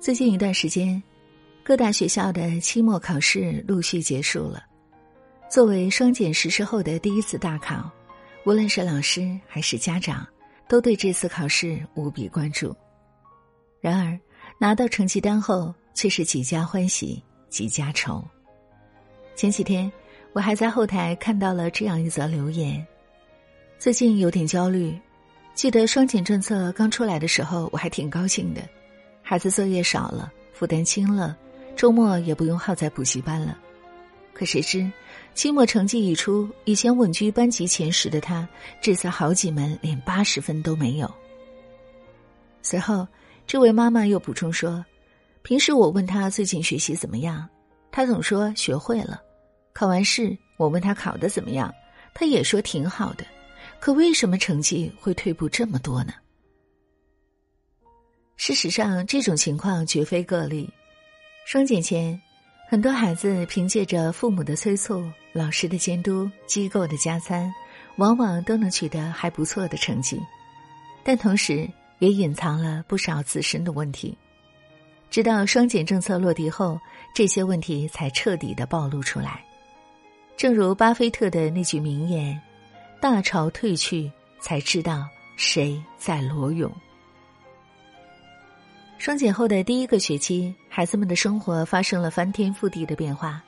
最近一段时间，各大学校的期末考试陆续结束了。作为双减实施后的第一次大考，无论是老师还是家长，都对这次考试无比关注。然而，拿到成绩单后，却是几家欢喜几家愁。前几天，我还在后台看到了这样一则留言：最近有点焦虑。记得双减政策刚出来的时候，我还挺高兴的。孩子作业少了，负担轻了，周末也不用耗在补习班了。可谁知，期末成绩一出，以前稳居班级前十的他，这次好几门连八十分都没有。随后，这位妈妈又补充说：“平时我问他最近学习怎么样，他总说学会了；考完试，我问他考的怎么样，他也说挺好的。可为什么成绩会退步这么多呢？”事实上，这种情况绝非个例。双减前，很多孩子凭借着父母的催促、老师的监督、机构的加餐，往往都能取得还不错的成绩，但同时也隐藏了不少自身的问题。直到双减政策落地后，这些问题才彻底的暴露出来。正如巴菲特的那句名言：“大潮退去，才知道谁在裸泳。”双减后的第一个学期，孩子们的生活发生了翻天覆地的变化，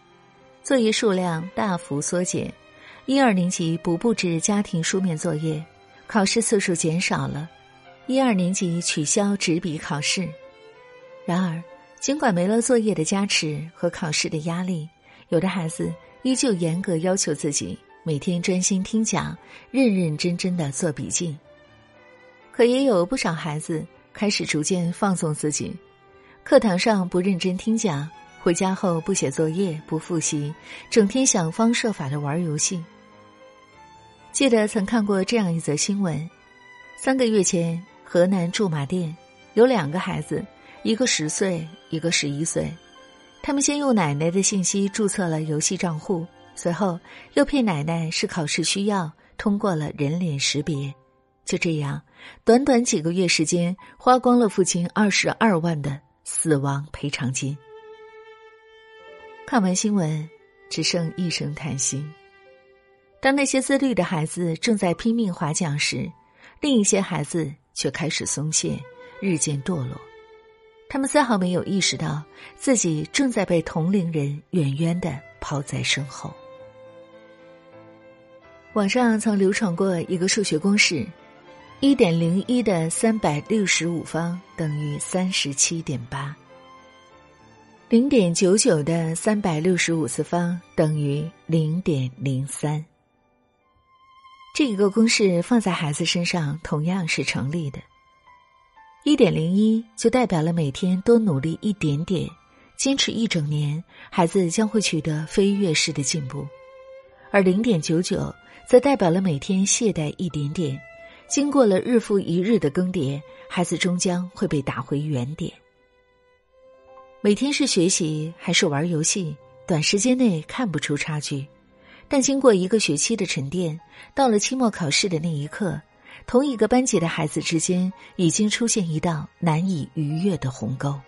作业数量大幅缩减，一二年级不布置家庭书面作业，考试次数减少了，一二年级取消纸笔考试。然而，尽管没了作业的加持和考试的压力，有的孩子依旧严格要求自己每天专心听讲，认认真真的做笔记。可也有不少孩子。开始逐渐放纵自己，课堂上不认真听讲，回家后不写作业、不复习，整天想方设法的玩游戏。记得曾看过这样一则新闻：三个月前，河南驻马店有两个孩子，一个十岁，一个十一岁。他们先用奶奶的信息注册了游戏账户，随后又骗奶奶是考试需要，通过了人脸识别。就这样，短短几个月时间，花光了父亲二十二万的死亡赔偿金。看完新闻，只剩一声叹息。当那些自律的孩子正在拼命划桨时，另一些孩子却开始松懈，日渐堕落。他们丝毫没有意识到自己正在被同龄人远远的抛在身后。网上曾流传过一个数学公式。一点零一的三百六十五方等于三十七点八。零点九九的三百六十五次方等于零点零三。这一个公式放在孩子身上同样是成立的。一点零一就代表了每天多努力一点点，坚持一整年，孩子将会取得飞跃式的进步；而零点九九则代表了每天懈怠一点点。经过了日复一日的更迭，孩子终将会被打回原点。每天是学习还是玩游戏，短时间内看不出差距，但经过一个学期的沉淀，到了期末考试的那一刻，同一个班级的孩子之间已经出现一道难以逾越的鸿沟。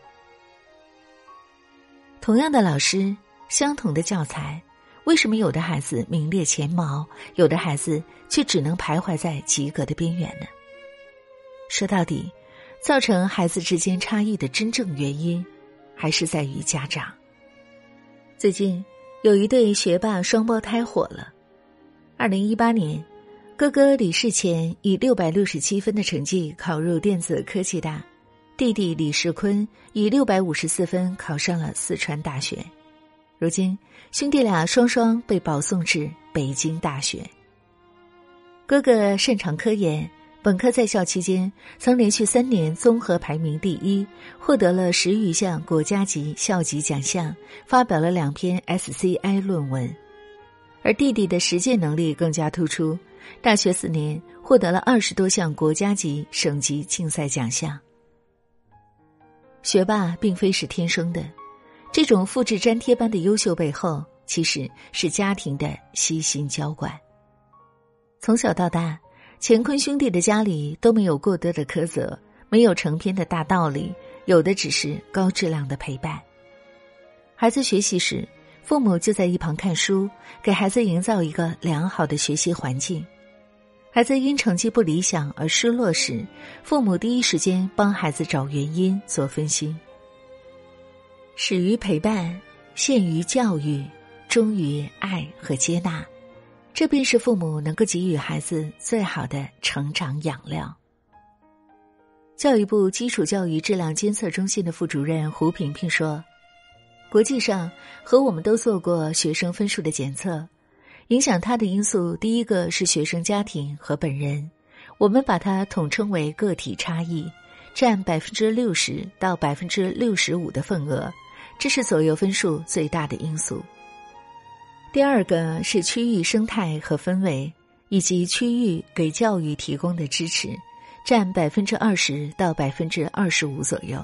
同样的老师，相同的教材。为什么有的孩子名列前茅，有的孩子却只能徘徊在及格的边缘呢？说到底，造成孩子之间差异的真正原因，还是在于家长。最近有一对学霸双胞胎火了。二零一八年，哥哥李世前以六百六十七分的成绩考入电子科技大，弟弟李世坤以六百五十四分考上了四川大学。如今，兄弟俩双双被保送至北京大学。哥哥擅长科研，本科在校期间曾连续三年综合排名第一，获得了十余项国家级、校级奖项，发表了两篇 SCI 论文。而弟弟的实践能力更加突出，大学四年获得了二十多项国家级、省级竞赛奖项。学霸并非是天生的。这种复制粘贴般的优秀背后，其实是家庭的悉心浇灌。从小到大，乾坤兄弟的家里都没有过多的苛责，没有成篇的大道理，有的只是高质量的陪伴。孩子学习时，父母就在一旁看书，给孩子营造一个良好的学习环境。孩子因成绩不理想而失落时，父母第一时间帮孩子找原因、做分析。始于陪伴，陷于教育，忠于爱和接纳，这便是父母能够给予孩子最好的成长养料。教育部基础教育质量监测中心的副主任胡萍萍说：“国际上和我们都做过学生分数的检测，影响他的因素第一个是学生家庭和本人，我们把它统称为个体差异，占百分之六十到百分之六十五的份额，这是左右分数最大的因素。第二个是区域生态和氛围，以及区域给教育提供的支持。”占百分之二十到百分之二十五左右，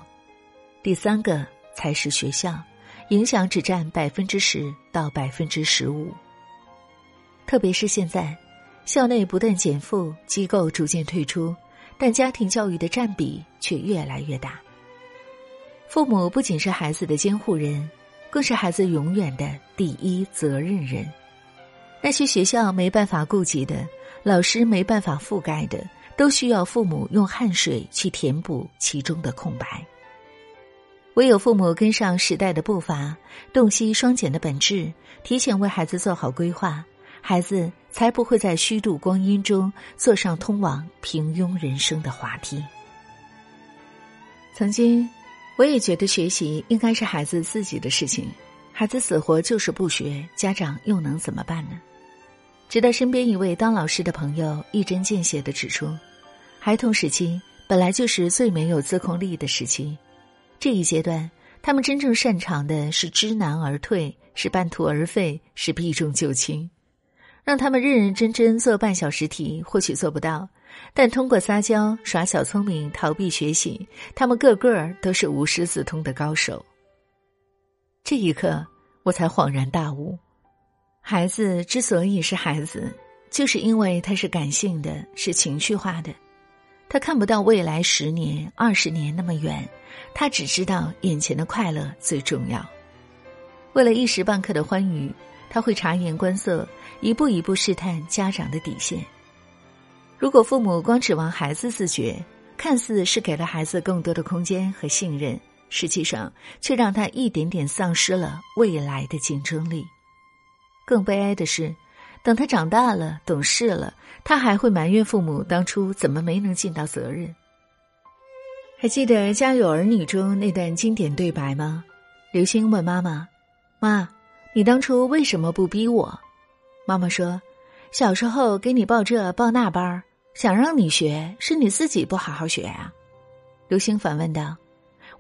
第三个才是学校，影响只占百分之十到百分之十五。特别是现在，校内不断减负，机构逐渐退出，但家庭教育的占比却越来越大。父母不仅是孩子的监护人，更是孩子永远的第一责任人。那些学校没办法顾及的，老师没办法覆盖的。都需要父母用汗水去填补其中的空白。唯有父母跟上时代的步伐，洞悉双减的本质，提前为孩子做好规划，孩子才不会在虚度光阴中坐上通往平庸人生的滑梯。曾经，我也觉得学习应该是孩子自己的事情，孩子死活就是不学，家长又能怎么办呢？直到身边一位当老师的朋友一针见血的指出。孩童时期本来就是最没有自控力的时期，这一阶段他们真正擅长的是知难而退，是半途而废，是避重就轻。让他们认认真真做半小时题，或许做不到，但通过撒娇、耍小聪明、逃避学习，他们个个都是无师自通的高手。这一刻，我才恍然大悟：孩子之所以是孩子，就是因为他是感性的，是情绪化的。他看不到未来十年、二十年那么远，他只知道眼前的快乐最重要。为了一时半刻的欢愉，他会察言观色，一步一步试探家长的底线。如果父母光指望孩子自觉，看似是给了孩子更多的空间和信任，实际上却让他一点点丧失了未来的竞争力。更悲哀的是。等他长大了、懂事了，他还会埋怨父母当初怎么没能尽到责任。还记得《家有儿女》中那段经典对白吗？刘星问妈妈：“妈，你当初为什么不逼我？”妈妈说：“小时候给你报这报那班儿，想让你学，是你自己不好好学啊。”刘星反问道：“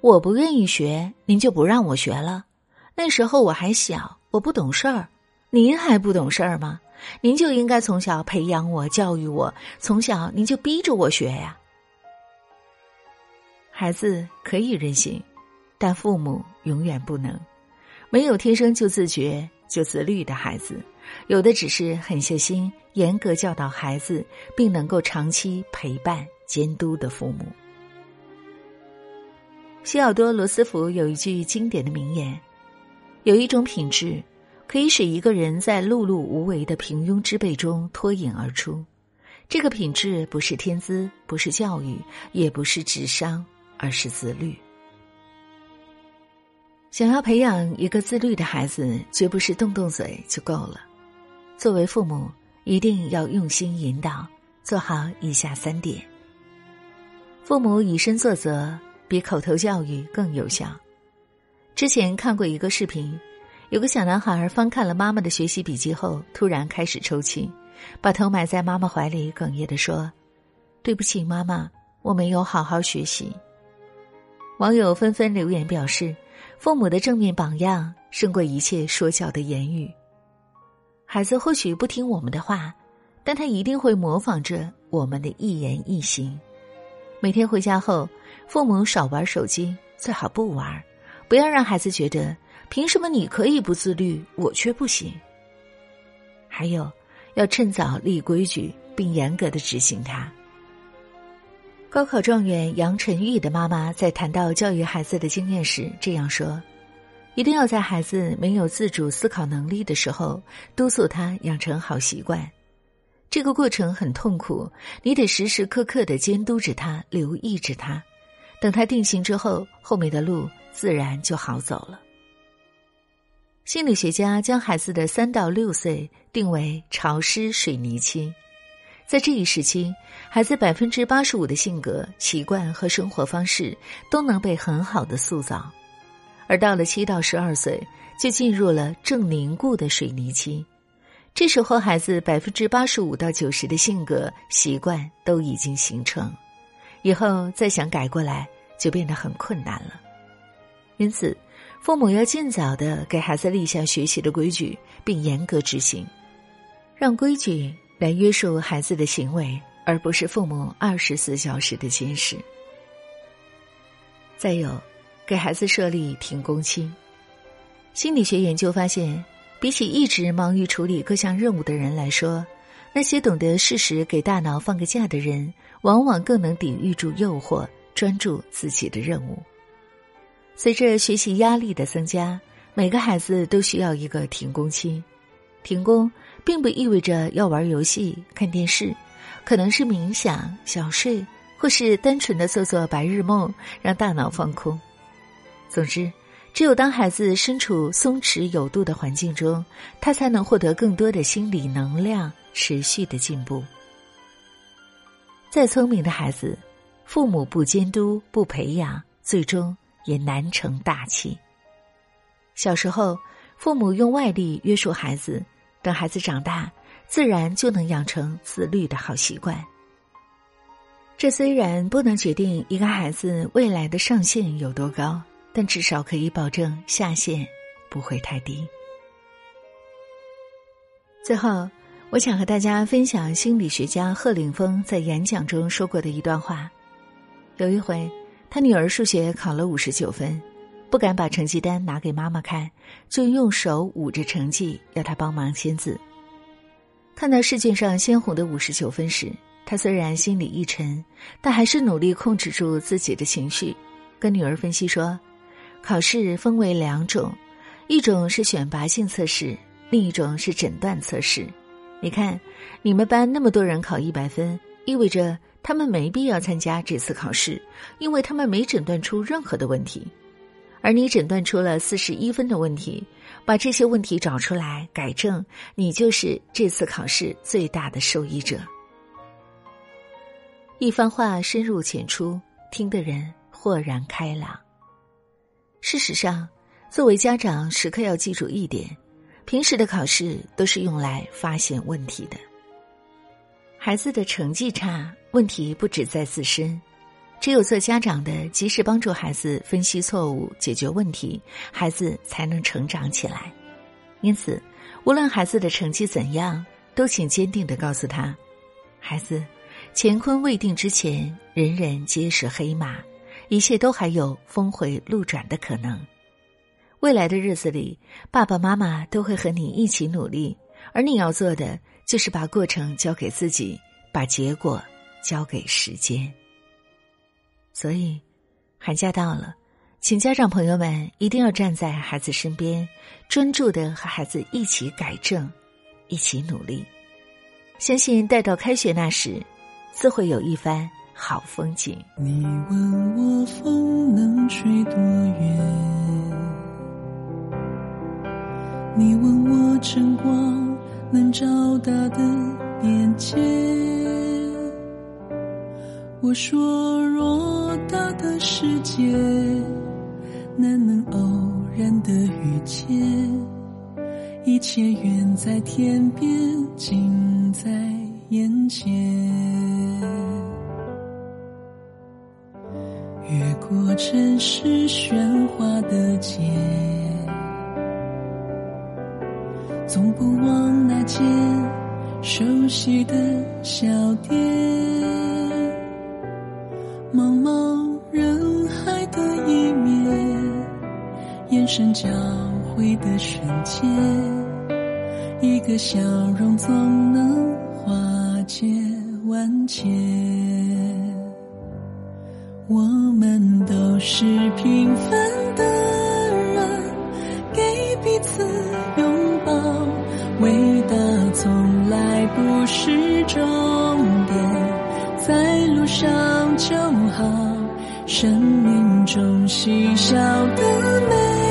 我不愿意学，您就不让我学了？那时候我还小，我不懂事儿，您还不懂事儿吗？”您就应该从小培养我、教育我，从小您就逼着我学呀。孩子可以任性，但父母永远不能。没有天生就自觉、就自律的孩子，有的只是狠下心、严格教导孩子，并能够长期陪伴、监督的父母。西奥多·罗斯福有一句经典的名言：“有一种品质。”可以使一个人在碌碌无为的平庸之辈中脱颖而出，这个品质不是天资，不是教育，也不是智商，而是自律。想要培养一个自律的孩子，绝不是动动嘴就够了。作为父母，一定要用心引导，做好以下三点。父母以身作则，比口头教育更有效。之前看过一个视频。有个小男孩翻看了妈妈的学习笔记后，突然开始抽泣，把头埋在妈妈怀里，哽咽的说：“对不起，妈妈，我没有好好学习。”网友纷纷留言表示：“父母的正面榜样胜过一切说教的言语。孩子或许不听我们的话，但他一定会模仿着我们的一言一行。每天回家后，父母少玩手机，最好不玩，不要让孩子觉得。”凭什么你可以不自律，我却不行？还有，要趁早立规矩，并严格的执行它。高考状元杨晨玉的妈妈在谈到教育孩子的经验时这样说：“一定要在孩子没有自主思考能力的时候，督促他养成好习惯。这个过程很痛苦，你得时时刻刻的监督着他，留意着他。等他定型之后，后面的路自然就好走了。”心理学家将孩子的三到六岁定为潮湿水泥期，在这一时期，孩子百分之八十五的性格、习惯和生活方式都能被很好的塑造，而到了七到十二岁，就进入了正凝固的水泥期，这时候孩子百分之八十五到九十的性格习惯都已经形成，以后再想改过来就变得很困难了，因此。父母要尽早的给孩子立下学习的规矩，并严格执行，让规矩来约束孩子的行为，而不是父母二十四小时的监视。再有，给孩子设立停工期。心理学研究发现，比起一直忙于处理各项任务的人来说，那些懂得适时给大脑放个假的人，往往更能抵御住诱惑，专注自己的任务。随着学习压力的增加，每个孩子都需要一个停工期。停工并不意味着要玩游戏、看电视，可能是冥想、小睡，或是单纯的做做白日梦，让大脑放空。总之，只有当孩子身处松弛有度的环境中，他才能获得更多的心理能量，持续的进步。再聪明的孩子，父母不监督、不培养，最终。也难成大器。小时候，父母用外力约束孩子，等孩子长大，自然就能养成自律的好习惯。这虽然不能决定一个孩子未来的上限有多高，但至少可以保证下限不会太低。最后，我想和大家分享心理学家贺岭峰在演讲中说过的一段话。有一回。他女儿数学考了五十九分，不敢把成绩单拿给妈妈看，就用手捂着成绩，要她帮忙签字。看到试卷上鲜红的五十九分时，他虽然心里一沉，但还是努力控制住自己的情绪，跟女儿分析说：“考试分为两种，一种是选拔性测试，另一种是诊断测试。你看，你们班那么多人考一百分，意味着……”他们没必要参加这次考试，因为他们没诊断出任何的问题，而你诊断出了四十一分的问题，把这些问题找出来改正，你就是这次考试最大的受益者。一番话深入浅出，听的人豁然开朗。事实上，作为家长，时刻要记住一点：平时的考试都是用来发现问题的。孩子的成绩差，问题不只在自身，只有做家长的及时帮助孩子分析错误、解决问题，孩子才能成长起来。因此，无论孩子的成绩怎样，都请坚定的告诉他：“孩子，乾坤未定之前，人人皆是黑马，一切都还有峰回路转的可能。未来的日子里，爸爸妈妈都会和你一起努力，而你要做的。”就是把过程交给自己，把结果交给时间。所以，寒假到了，请家长朋友们一定要站在孩子身边，专注的和孩子一起改正，一起努力。相信待到开学那时，自会有一番好风景。你问我风能吹多远？你问我晨光。能找到的边界。我说，若大的世界，难能偶然的遇见，一切远在天边，近在眼前。越过城市喧哗的街。总不忘那间熟悉的小店，神交汇的瞬间，一个笑容总能化解万千。我们都是平凡的人，给彼此拥抱。伟大从来不是终点，在路上就好。生命中细小的美。